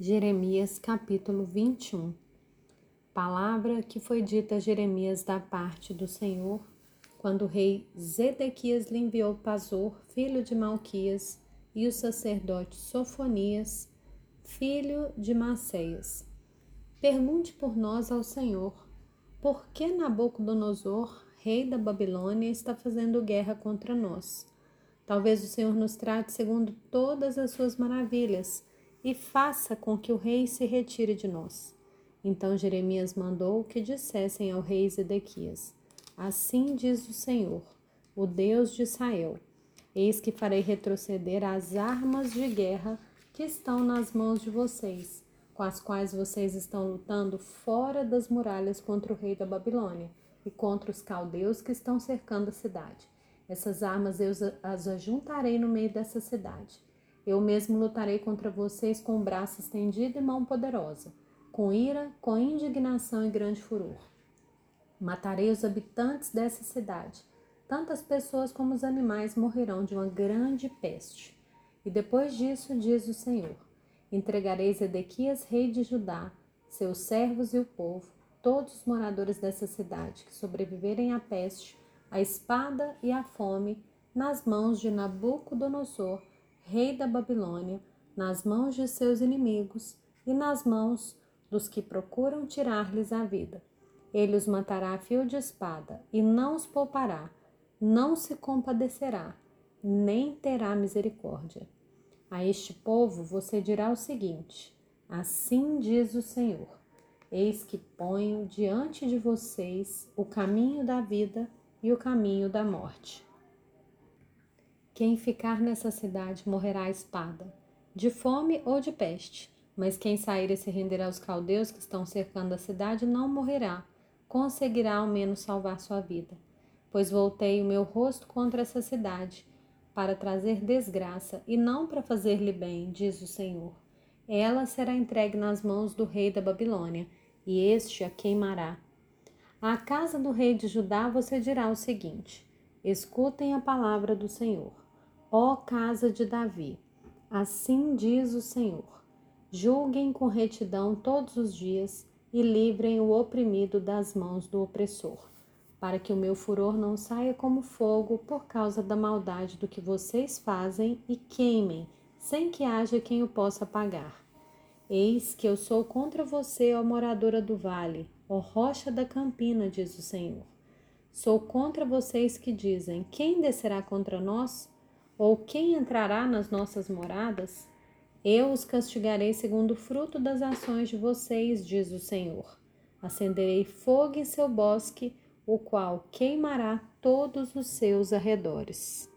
Jeremias capítulo 21 Palavra que foi dita a Jeremias da parte do Senhor, quando o rei Zedequias lhe enviou Pazor, filho de Malquias, e o sacerdote Sofonias, filho de Maceias. Pergunte por nós ao Senhor, por que Nabucodonosor, rei da Babilônia, está fazendo guerra contra nós? Talvez o Senhor nos trate segundo todas as suas maravilhas, e faça com que o rei se retire de nós. Então Jeremias mandou que dissessem ao rei Zedequias: Assim diz o Senhor, o Deus de Israel: Eis que farei retroceder as armas de guerra que estão nas mãos de vocês, com as quais vocês estão lutando fora das muralhas contra o rei da Babilônia e contra os caldeus que estão cercando a cidade. Essas armas eu as ajuntarei no meio dessa cidade eu mesmo lutarei contra vocês com o braço estendido e mão poderosa, com ira, com indignação e grande furor. Matarei os habitantes dessa cidade. Tantas pessoas como os animais morrerão de uma grande peste. E depois disso, diz o Senhor: entregarei Zedequias, rei de Judá, seus servos e o povo, todos os moradores dessa cidade que sobreviverem à peste, à espada e à fome, nas mãos de Nabucodonosor, rei da Babilônia, nas mãos de seus inimigos e nas mãos dos que procuram tirar-lhes a vida. Ele os matará a fio de espada e não os poupará, não se compadecerá, nem terá misericórdia. A este povo você dirá o seguinte: Assim diz o Senhor: Eis que ponho diante de vocês o caminho da vida e o caminho da morte. Quem ficar nessa cidade morrerá à espada, de fome ou de peste. Mas quem sair e se render aos caldeus que estão cercando a cidade não morrerá, conseguirá ao menos salvar sua vida. Pois voltei o meu rosto contra essa cidade, para trazer desgraça e não para fazer-lhe bem, diz o Senhor. Ela será entregue nas mãos do rei da Babilônia, e este a queimará. À casa do rei de Judá você dirá o seguinte: Escutem a palavra do Senhor. Ó casa de Davi, assim diz o Senhor: julguem com retidão todos os dias e livrem o oprimido das mãos do opressor, para que o meu furor não saia como fogo por causa da maldade do que vocês fazem e queimem, sem que haja quem o possa pagar. Eis que eu sou contra você, ó moradora do vale, ó rocha da campina, diz o Senhor. Sou contra vocês que dizem: quem descerá contra nós? Ou quem entrará nas nossas moradas? Eu os castigarei segundo o fruto das ações de vocês, diz o Senhor. Acenderei fogo em seu bosque, o qual queimará todos os seus arredores.